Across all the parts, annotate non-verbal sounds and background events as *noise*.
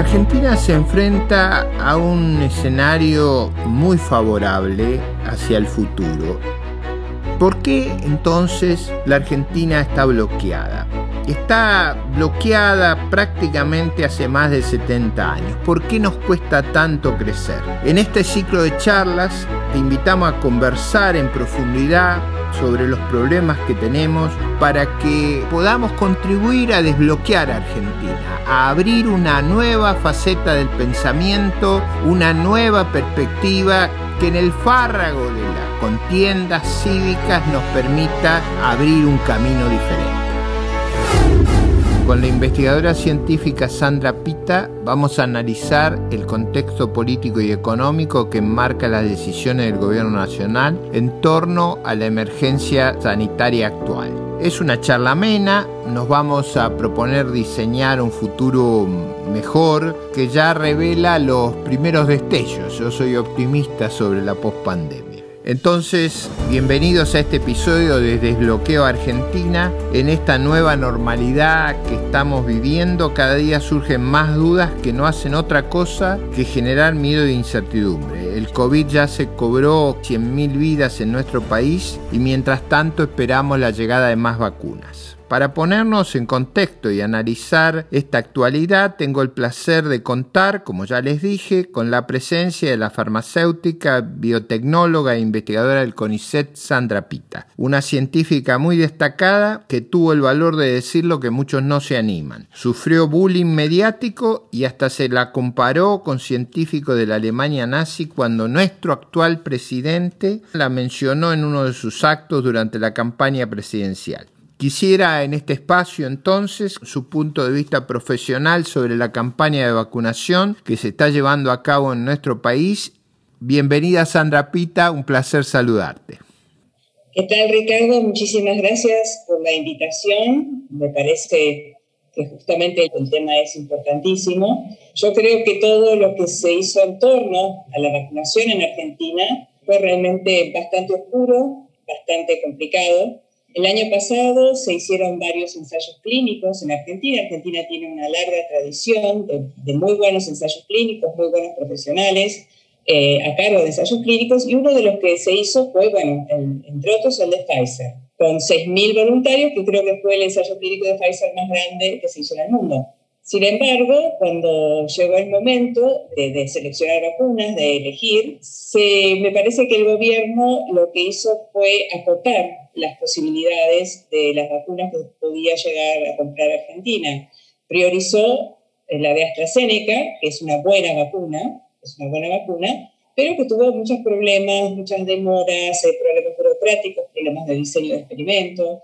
Argentina se enfrenta a un escenario muy favorable hacia el futuro. ¿Por qué entonces la Argentina está bloqueada? Está bloqueada prácticamente hace más de 70 años. ¿Por qué nos cuesta tanto crecer? En este ciclo de charlas te invitamos a conversar en profundidad sobre los problemas que tenemos para que podamos contribuir a desbloquear a Argentina, a abrir una nueva faceta del pensamiento, una nueva perspectiva que en el fárrago de las contiendas cívicas nos permita abrir un camino diferente. Con la investigadora científica Sandra Pita vamos a analizar el contexto político y económico que enmarca las decisiones del gobierno nacional en torno a la emergencia sanitaria actual. Es una charla amena, nos vamos a proponer diseñar un futuro mejor que ya revela los primeros destellos. Yo soy optimista sobre la pospandemia. Entonces, bienvenidos a este episodio de Desbloqueo Argentina. En esta nueva normalidad que estamos viviendo, cada día surgen más dudas que no hacen otra cosa que generar miedo e incertidumbre. El COVID ya se cobró 100.000 vidas en nuestro país y mientras tanto esperamos la llegada de más vacunas. Para ponernos en contexto y analizar esta actualidad, tengo el placer de contar, como ya les dije, con la presencia de la farmacéutica, biotecnóloga e investigadora del CONICET, Sandra Pita, una científica muy destacada que tuvo el valor de decir lo que muchos no se animan. Sufrió bullying mediático y hasta se la comparó con científicos de la Alemania nazi cuando nuestro actual presidente la mencionó en uno de sus actos durante la campaña presidencial. Quisiera en este espacio entonces su punto de vista profesional sobre la campaña de vacunación que se está llevando a cabo en nuestro país. Bienvenida Sandra Pita, un placer saludarte. ¿Qué tal Ricardo? Muchísimas gracias por la invitación. Me parece que justamente el tema es importantísimo. Yo creo que todo lo que se hizo en torno a la vacunación en Argentina fue realmente bastante oscuro, bastante complicado el año pasado se hicieron varios ensayos clínicos en Argentina. Argentina tiene una larga tradición de, muy buenos ensayos clínicos, muy buenos profesionales eh, a cargo de ensayos clínicos y uno de los que se hizo fue, bueno, entre otros el de Pfizer, con 6.000 voluntarios, que creo que fue el ensayo clínico de Pfizer más grande que se hizo en el mundo. Sin embargo, cuando llegó el momento de, seleccionar vacunas, de elegir, se, me parece que el gobierno lo que hizo fue acotar las posibilidades de las vacunas que podía llegar a comprar Argentina. Priorizó la de AstraZeneca, que es una buena vacuna, es una buena vacuna, pero que tuvo muchos problemas, muchas demoras, eh, problemas burocráticos, problemas de diseño de experimentos,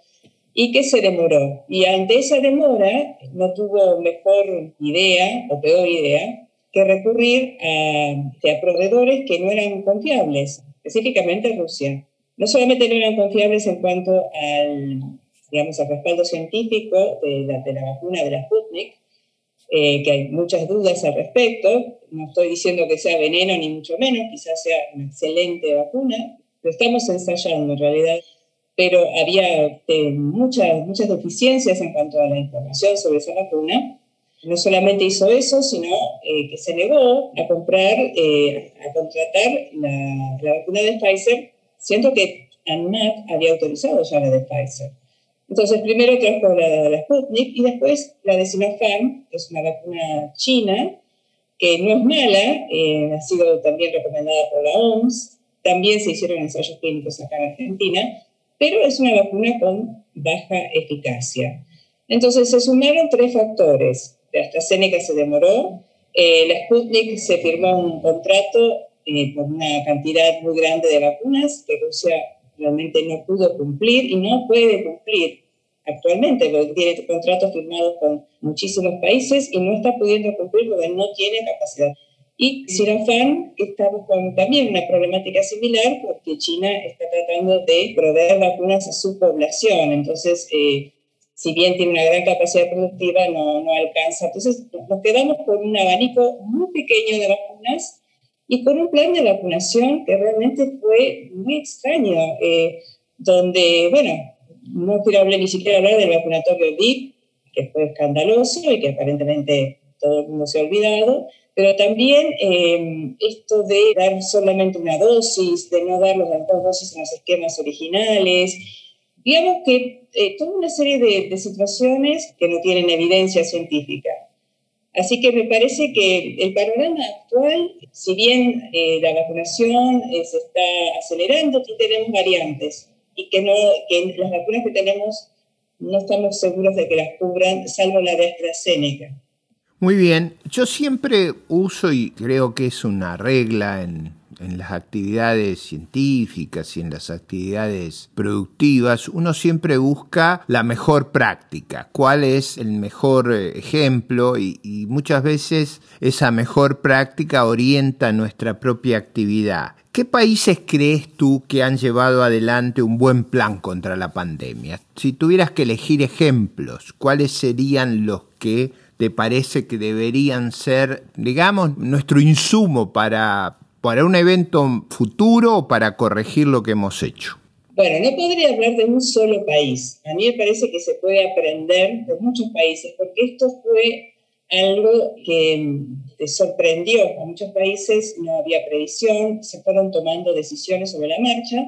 y que se demoró. Y ante esa demora no tuvo mejor idea o peor idea que recurrir a, a proveedores que no eran confiables, específicamente Rusia no solamente no eran confiables en cuanto al, digamos, al respaldo científico de la, de la vacuna de la Sputnik, eh, que hay muchas dudas al respecto. No estoy diciendo que sea veneno ni mucho menos, quizás sea una excelente vacuna. Lo estamos ensayando en realidad, pero había eh, muchas, muchas deficiencias en cuanto a la información sobre esa vacuna. No solamente hizo eso, sino eh, que se negó a comprar, a contratar la, la vacuna de Pfizer siento que ANMAT había autorizado ya la de Pfizer. Entonces, primero trajo la de Sputnik y después la de Sinopharm, que es una vacuna china, que no es mala, eh, ha sido también recomendada por la OMS, también se hicieron ensayos clínicos acá en Argentina, pero es una vacuna con baja eficacia. Entonces, se sumaron tres factores. La AstraZeneca se demoró, eh, la Sputnik se firmó un contrato eh, por una cantidad muy grande de vacunas que Rusia realmente no pudo cumplir y no puede cumplir actualmente, porque tiene contratos firmados con muchísimos países y no está pudiendo cumplir porque no tiene capacidad. Y Sinopharm está con también una problemática similar porque China está tratando de proveer vacunas a su población. Entonces, eh, si bien tiene una gran capacidad productiva, no, no alcanza. Entonces, nos quedamos con un abanico muy pequeño de vacunas y con un plan de vacunación que realmente fue muy extraño, eh, donde, bueno, no quiero hablar ni siquiera hablar del vacunatorio VIP, que fue escandaloso y que aparentemente todo el mundo se ha olvidado, pero también eh, esto de dar solamente una dosis, de no dar las dos dosis en los esquemas originales, digamos que eh, toda una serie de, de situaciones que no tienen evidencia científica. Así que me parece que el panorama actual, si bien eh, la vacunación eh, se está acelerando, sí tenemos variantes y que, no, que las vacunas que tenemos no estamos seguros de que las cubran, salvo la de AstraZeneca. Muy bien, yo siempre uso y creo que es una regla en en las actividades científicas y en las actividades productivas, uno siempre busca la mejor práctica, cuál es el mejor eh, ejemplo y, muchas veces esa mejor práctica orienta nuestra propia actividad. ¿Qué países crees tú que han llevado adelante un buen plan contra la pandemia? Si tuvieras que elegir ejemplos, ¿cuáles serían los que te parece que deberían ser, digamos, nuestro insumo para para un evento futuro o para corregir lo que hemos hecho? Bueno, no podría hablar de un solo país. A mí me parece que se puede aprender de muchos países, porque esto fue algo que sorprendió a muchos países, no había previsión, se fueron tomando decisiones sobre la marcha.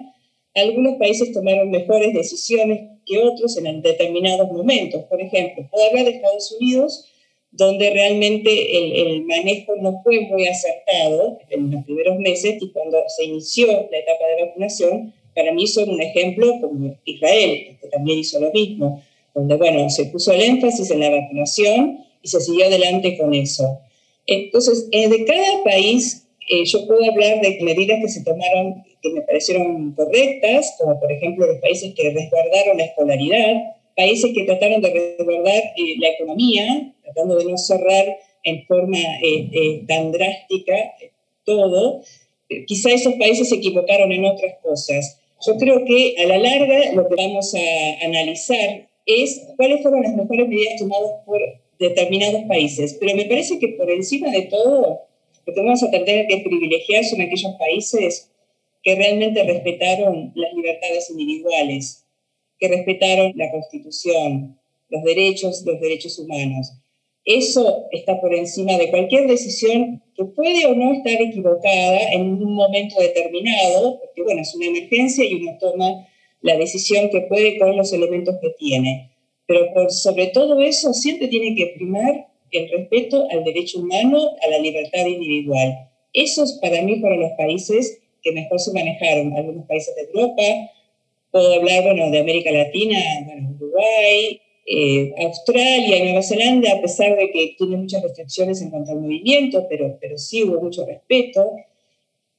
Algunos países tomaron mejores decisiones que otros en determinados momentos. Por ejemplo, puedo hablar de Estados Unidos, donde realmente el, manejo no fue muy acertado en los primeros meses y cuando se inició la etapa de vacunación, para mí son un ejemplo como Israel, que también hizo lo mismo, donde, bueno, se puso el énfasis en la vacunación y se siguió adelante con eso. Entonces, eh, de cada país, eh, yo puedo hablar de medidas que se tomaron que me parecieron correctas, como por ejemplo los países que resguardaron la escolaridad, países que trataron de resguardar eh, la economía, tratando de no cerrar en forma eh, eh, tan drástica todo, quizá esos países se equivocaron en otras cosas. Yo creo que a la larga lo que vamos a analizar es cuáles fueron las mejores medidas tomadas por determinados países. Pero me parece que por encima de todo, lo que vamos a tener que privilegiar son aquellos países que realmente respetaron las libertades individuales, que respetaron la Constitución, los derechos, los derechos humanos. Eso está por encima de cualquier decisión que puede o no estar equivocada en un momento determinado, porque bueno, es una emergencia y uno toma la decisión que puede con los elementos que tiene. Pero sobre todo eso siempre tiene que primar el respeto al derecho humano, a la libertad individual. Esos para mí fueron los países que mejor se manejaron. Algunos países de Europa, Puedo hablar, bueno, de América Latina, bueno, Uruguay, eh, Australia y Nueva Zelanda, a pesar de que tiene muchas restricciones en cuanto al movimiento, pero, pero sí hubo mucho respeto.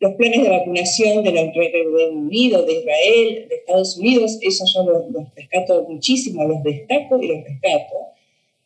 Los planes de vacunación del Reino Unido, de Israel, de Estados Unidos, eso yo los, rescato muchísimo, los destaco y los rescato.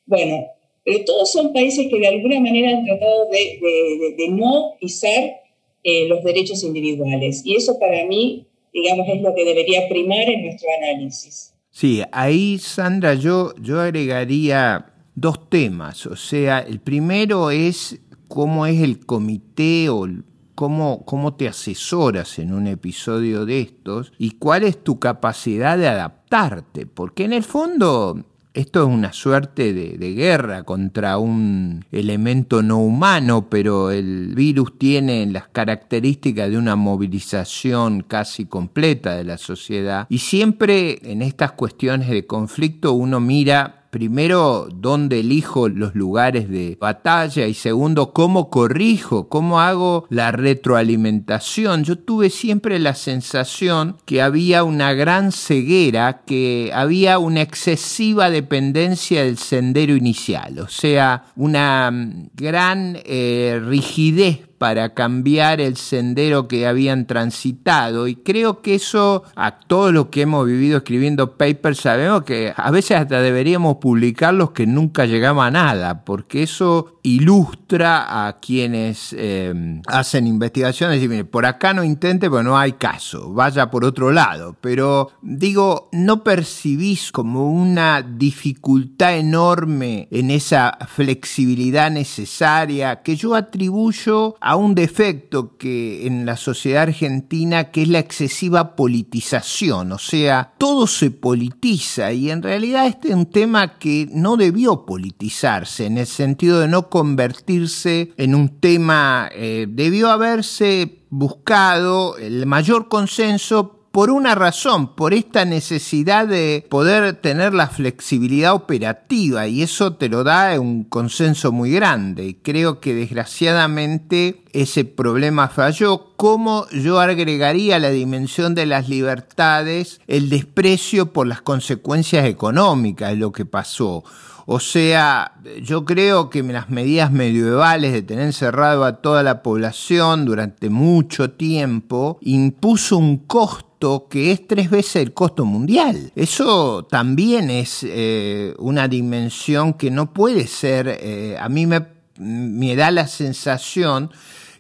Bueno, pero todos son países que de alguna manera han tratado de, de, de, no pisar eh, los derechos individuales. Y eso para mí digamos, es lo que debería primar en nuestro análisis. Sí, ahí, Sandra, yo, yo agregaría dos temas. O sea, el primero es cómo es el comité o cómo, cómo te asesoras en un episodio de estos y cuál es tu capacidad de adaptarte. Porque en el fondo esto es una suerte de, guerra contra un elemento no humano, pero el virus tiene las características de una movilización casi completa de la sociedad. Y siempre en estas cuestiones de conflicto uno mira primero, dónde elijo los lugares de batalla y segundo, cómo corrijo, cómo hago la retroalimentación. Yo tuve siempre la sensación que había una gran ceguera, que había una excesiva dependencia del sendero inicial, o sea, una mm, gran eh, rigidez para cambiar el sendero que habían transitado. Y creo que eso, a todos los que hemos vivido escribiendo papers, sabemos que a veces hasta deberíamos publicarlos que nunca llegamos a nada, porque eso ilustra a quienes eh, hacen investigaciones y dicen, por acá no intente, pero no hay caso, vaya por otro lado. Pero digo, no percibís como una dificultad enorme en esa flexibilidad necesaria que yo atribuyo a a un defecto que en la sociedad argentina que es la excesiva politización, o sea, todo se politiza y en realidad este es un tema que no debió politizarse en el sentido de no convertirse en un tema, eh, debió haberse buscado el mayor consenso por una razón, por esta necesidad de poder tener la flexibilidad operativa y eso te lo da un consenso muy grande y creo que desgraciadamente ese problema falló. ¿Cómo yo agregaría la dimensión de las libertades el desprecio por las consecuencias económicas de lo que pasó? O sea, yo creo que las medidas medievales de tener encerrado a toda la población durante mucho tiempo impuso un costo que es tres veces el costo mundial. Eso también es eh, una dimensión que no puede ser, eh, a mí me, me da la sensación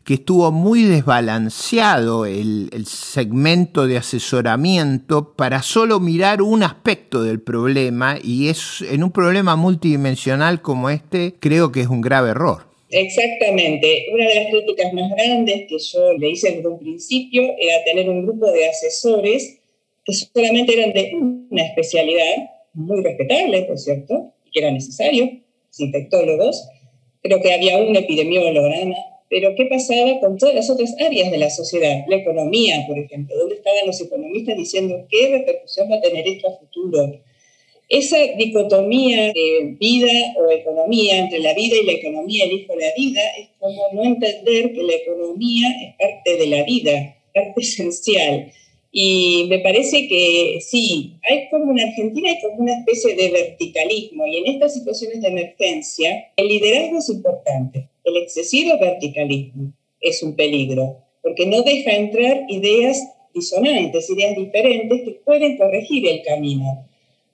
que estuvo muy desbalanceado el, segmento de asesoramiento para solo mirar un aspecto del problema y es en un problema multidimensional como este creo que es un grave error. Exactamente. Una de las críticas más grandes que yo le hice desde un principio era tener un grupo de asesores que solamente eran de una especialidad, muy respetable, por cierto, que era necesario, infectólogos. Creo que había un epidemiólogo nada más pero ¿qué pasaba con todas las otras áreas de la sociedad? La economía, por ejemplo. ¿Dónde estaban los economistas diciendo qué repercusión va a tener esto a futuro? Esa dicotomía de vida o economía, entre la vida y la economía, el hijo de la vida, es como no entender que la economía es parte de la vida, parte esencial. Y me parece que sí, hay como en Argentina hay como una especie de verticalismo y en estas situaciones de emergencia el liderazgo es importante. El excesivo verticalismo es un peligro porque no deja entrar ideas disonantes, ideas diferentes que pueden corregir el camino.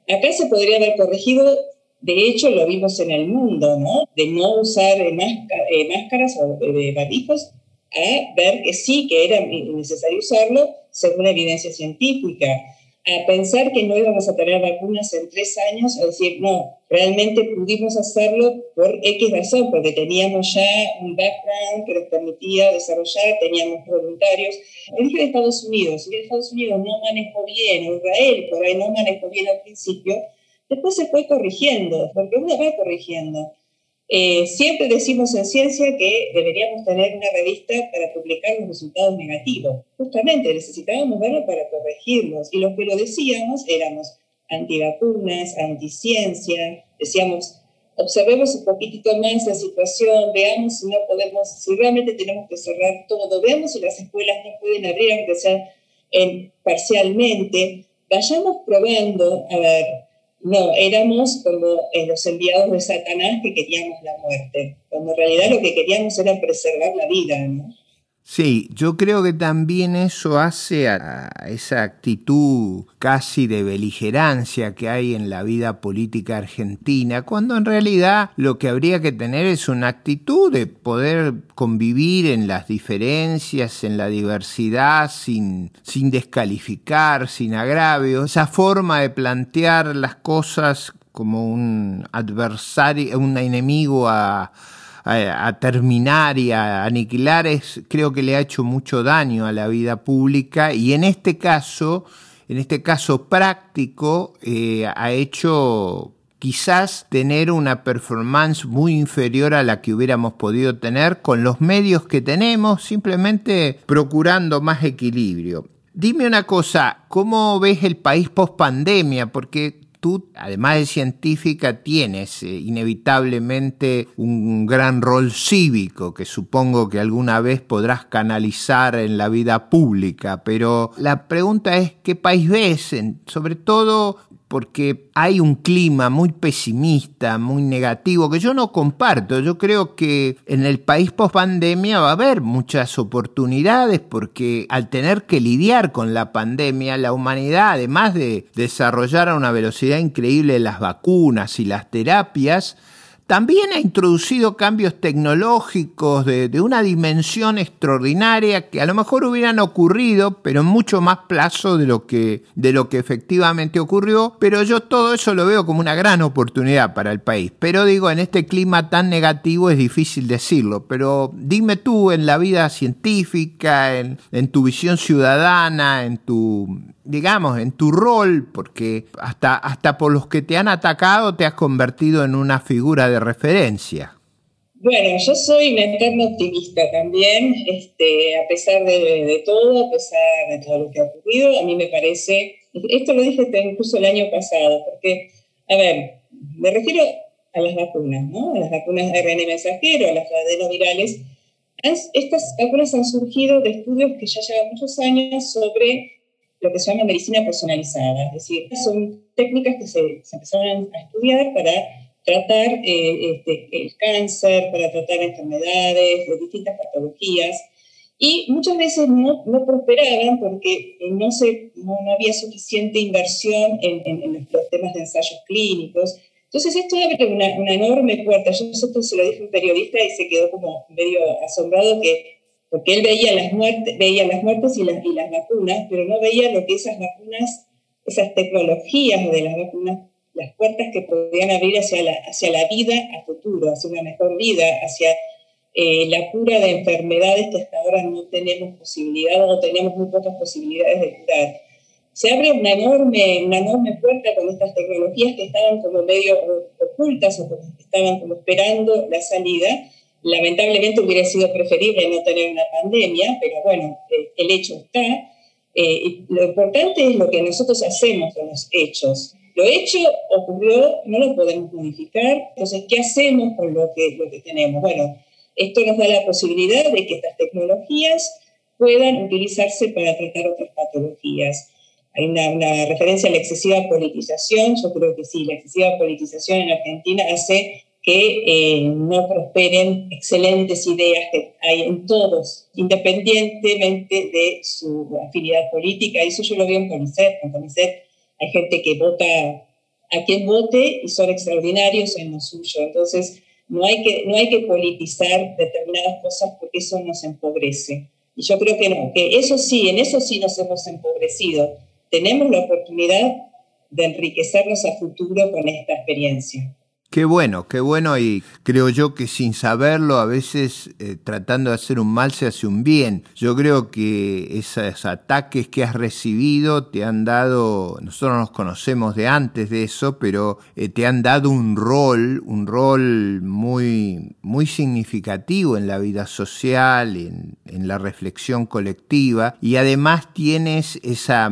Acá se podría haber corregido, de hecho lo vimos en el mundo, ¿no? De no usar eh, máscaras o de barbijos a ver que sí, que era necesario usarlo según evidencia científica, a pensar que no íbamos a tener vacunas en tres años, a decir, no, realmente pudimos hacerlo por X razón, porque teníamos ya un background que nos permitía desarrollar, teníamos voluntarios. El de Estados Unidos, si Estados Unidos no manejó bien, Israel por ahí no manejó bien al principio, después se fue corrigiendo, porque uno va corrigiendo. Eh, siempre decimos en ciencia que deberíamos tener una revista para publicar los resultados negativos. Justamente necesitábamos verlo para corregirlos. Y los que lo decíamos éramos antivacunas, anticiencia. Decíamos, observemos un poquitito más la situación, veamos si no podemos, si realmente tenemos que cerrar todo, veamos si las escuelas no pueden abrir, aunque sea en, parcialmente. Vayamos probando a ver no, éramos como eh, los enviados de Satanás que queríamos la muerte, cuando en realidad lo que queríamos era preservar la vida, ¿no? Sí, yo creo que también eso hace a esa actitud casi de beligerancia que hay en la vida política argentina, cuando en realidad lo que habría que tener es una actitud de poder convivir en las diferencias, en la diversidad, sin, sin descalificar, sin agravio, esa forma de plantear las cosas como un adversario, un enemigo a a, terminar y a aniquilar es, creo que le ha hecho mucho daño a la vida pública y en este caso, en este caso práctico, eh, ha hecho quizás tener una performance muy inferior a la que hubiéramos podido tener con los medios que tenemos, simplemente procurando más equilibrio. Dime una cosa, ¿cómo ves el país post pandemia? Porque tú, además de científica, tienes eh, inevitablemente un gran rol cívico que supongo que alguna vez podrás canalizar en la vida pública, pero la pregunta es, ¿qué país ves? sobre todo porque hay un clima muy pesimista, muy negativo, que yo no comparto. Yo creo que en el país post pandemia va a haber muchas oportunidades porque al tener que lidiar con la pandemia, la humanidad, además de desarrollar a una velocidad increíble las vacunas y las terapias, también ha introducido cambios tecnológicos de, una dimensión extraordinaria que a lo mejor hubieran ocurrido, pero en mucho más plazo de lo, que, de lo que efectivamente ocurrió. Pero yo todo eso lo veo como una gran oportunidad para el país. Pero digo, en este clima tan negativo es difícil decirlo. Pero dime tú en la vida científica, en, en tu visión ciudadana, en tu digamos, en tu rol, porque hasta, hasta por los que te han atacado te has convertido en una figura de referencia. Bueno, yo soy una eterna optimista también, este, a pesar de, todo, a pesar de todo lo que ha ocurrido, a mí me parece, esto lo dije incluso el año pasado, porque, a ver, me refiero a las vacunas, ¿no? A las vacunas de RN mensajero, a las adenovirales. Estas vacunas han surgido de estudios que ya llevan muchos años sobre lo que se llama medicina personalizada, es decir, son técnicas que se, empezaron a estudiar para tratar eh, este, el cáncer, para tratar enfermedades, de distintas patologías, y muchas veces no, no prosperaban porque no, se, no, había suficiente inversión en, en, los temas de ensayos clínicos. Entonces esto abre una, una enorme puerta. Yo esto se lo dije a un periodista y se quedó como medio asombrado que porque él veía las muertes, veía las muertes y las, y las vacunas, pero no veía lo que esas vacunas, esas tecnologías de las vacunas, las puertas que podían abrir hacia la, hacia la vida a futuro, hacia una mejor vida, hacia eh, la cura de enfermedades que hasta ahora no tenemos posibilidad o tenemos muy pocas posibilidades de curar. Se abre una enorme, una enorme puerta con estas tecnologías que estaban como medio ocultas o que estaban como esperando la salida, Lamentablemente hubiera sido preferible no tener una pandemia, pero bueno, eh, el hecho está. Eh, lo importante es lo que nosotros hacemos con los hechos. Lo hecho ocurrió, no lo podemos modificar, entonces, ¿qué hacemos con lo que, lo que tenemos? Bueno, esto nos da la posibilidad de que estas tecnologías puedan utilizarse para tratar otras patologías. Hay una, una, referencia a la excesiva politización, yo creo que sí, la excesiva politización en Argentina hace que eh, no prosperen excelentes ideas que hay en todos, independientemente de su afinidad política. Eso yo lo veo en CONICET. En CONICET hay gente que vota a quien vote y son extraordinarios en lo suyo. Entonces, no hay que, no hay que politizar determinadas cosas porque eso nos empobrece. Y yo creo que no, que eso sí, en eso sí nos hemos empobrecido. Tenemos la oportunidad de enriquecernos a futuro con esta experiencia. Qué bueno, qué bueno y creo yo que sin saberlo a veces eh, tratando de hacer un mal se hace un bien. Yo creo que esos ataques que has recibido te han dado, nosotros nos conocemos de antes de eso, pero eh, te han dado un rol, un rol muy, muy significativo en la vida social, en, en la reflexión colectiva y además tienes esa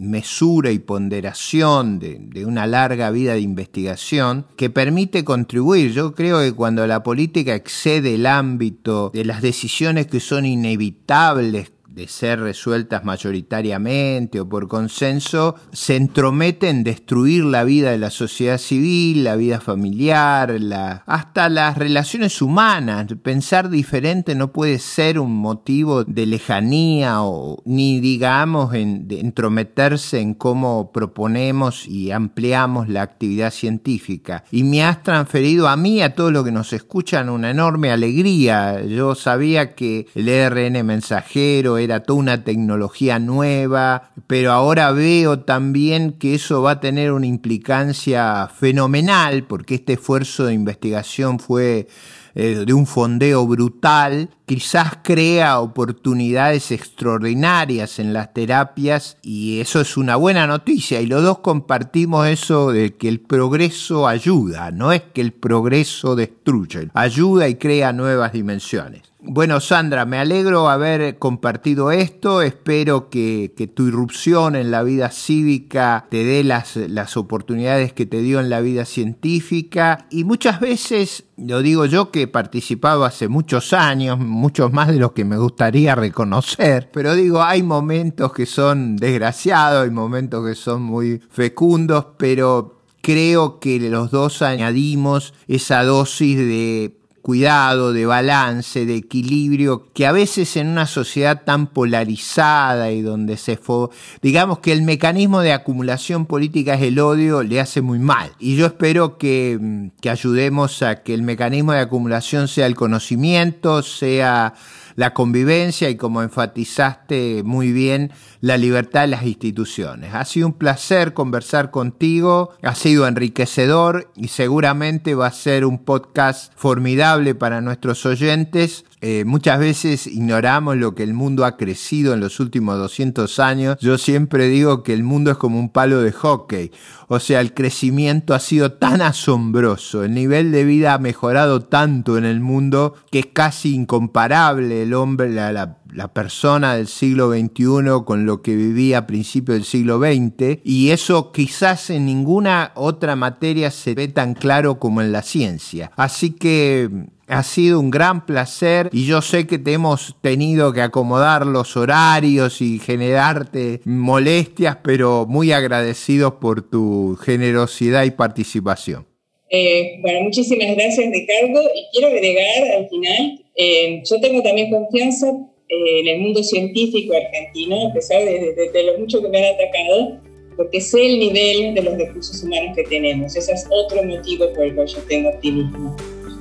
mesura y ponderación de, una larga vida de investigación que permite contribuir. Yo creo que cuando la política excede el ámbito de las decisiones que son inevitables de ser resueltas mayoritariamente o por consenso, se entromete en destruir la vida de la sociedad civil, la vida familiar, la, hasta las relaciones humanas. Pensar diferente no puede ser un motivo de lejanía o ni digamos en, de entrometerse en cómo proponemos y ampliamos la actividad científica. Y me has transferido a mí, a todos los que nos escuchan, una enorme alegría. Yo sabía que el ERN mensajero era toda una tecnología nueva, pero ahora veo también que eso va a tener una implicancia fenomenal, porque este esfuerzo de investigación fue eh, de un fondeo brutal, quizás crea oportunidades extraordinarias en las terapias y eso es una buena noticia y los dos compartimos eso de que el progreso ayuda, no es que el progreso destruye, ayuda y crea nuevas dimensiones. Bueno, Sandra, me alegro haber compartido esto. Espero que, tu irrupción en la vida cívica te dé las, las oportunidades que te dio en la vida científica. Y muchas veces, lo digo yo que he participado hace muchos años, muchos más de los que me gustaría reconocer, pero digo, hay momentos que son desgraciados, hay momentos que son muy fecundos, pero creo que los dos añadimos esa dosis de cuidado, de balance, de equilibrio, que a veces en una sociedad tan polarizada y donde se fue, digamos que el mecanismo de acumulación política es el odio, le hace muy mal. Y yo espero que, que ayudemos a que el mecanismo de acumulación sea el conocimiento, sea la convivencia y como enfatizaste muy bien, la libertad de las instituciones. Ha sido un placer conversar contigo, ha sido enriquecedor y seguramente va a ser un podcast formidable para nuestros oyentes. Eh, muchas veces ignoramos lo que el mundo ha crecido en los últimos 200 años. Yo siempre digo que el mundo es como un palo de hockey. O sea, el crecimiento ha sido tan asombroso, el nivel de vida ha mejorado tanto en el mundo que es casi incomparable el hombre, la, la la persona del siglo XXI con lo que vivía a principios del siglo XX, y eso quizás en ninguna otra materia se ve tan claro como en la ciencia. Así que ha sido un gran placer y yo sé que te hemos tenido que acomodar los horarios y generarte molestias, pero muy agradecidos por tu generosidad y participación. Eh, bueno, muchísimas gracias Ricardo y quiero agregar al final, eh, yo tengo también confianza en el mundo científico argentino, a pesar de, lo mucho que me han atacado, porque sé el nivel de los recursos humanos que tenemos. Ese es otro motivo por el cual yo tengo optimismo.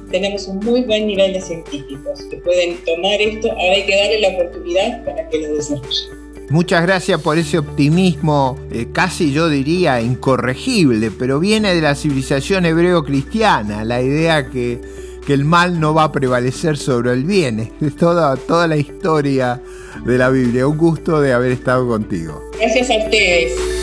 Tenemos un muy buen nivel de científicos que pueden tomar esto, ahora hay que darle la oportunidad para que lo desarrollen. Muchas gracias por ese optimismo, eh, casi yo diría incorregible, pero viene de la civilización hebreo-cristiana, la idea que que el mal no va a prevalecer sobre el bien. *laughs* Es toda, toda la historia de la Biblia. Un gusto de haber estado contigo. Gracias a ustedes.